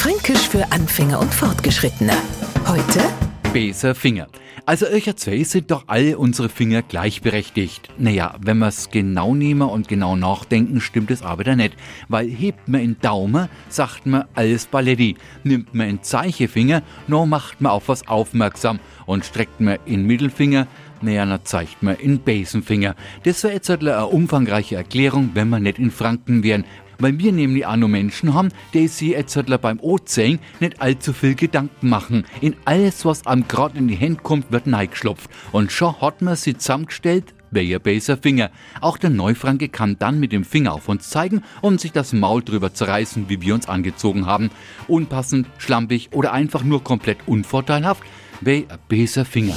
Fränkisch für Anfänger und Fortgeschrittene. Heute Beser Finger. Also euch zwei sind doch alle unsere Finger gleichberechtigt. Naja, wenn wir's genau nehmen und genau nachdenken, stimmt es aber nicht. Weil hebt man in Daumen, sagt man alles Balletti. Nimmt man in Zeichefinger, no macht man auf was aufmerksam. Und streckt man in Mittelfinger, naja, na zeigt man in Besenfinger. Das wäre jetzt eine umfangreiche Erklärung, wenn wir nicht in Franken wären weil wir nämlich auch noch Menschen haben, die sich jetzt beim Ozean nicht allzu viel Gedanken machen. In alles, was einem gerade in die Hände kommt, wird neigeschlopft. Und schon hat man sie zusammengestellt, welcher besser Finger. Auch der Neufranke kann dann mit dem Finger auf uns zeigen und sich das Maul drüber zerreißen, wie wir uns angezogen haben. Unpassend, schlampig oder einfach nur komplett unvorteilhaft, wer besser Finger.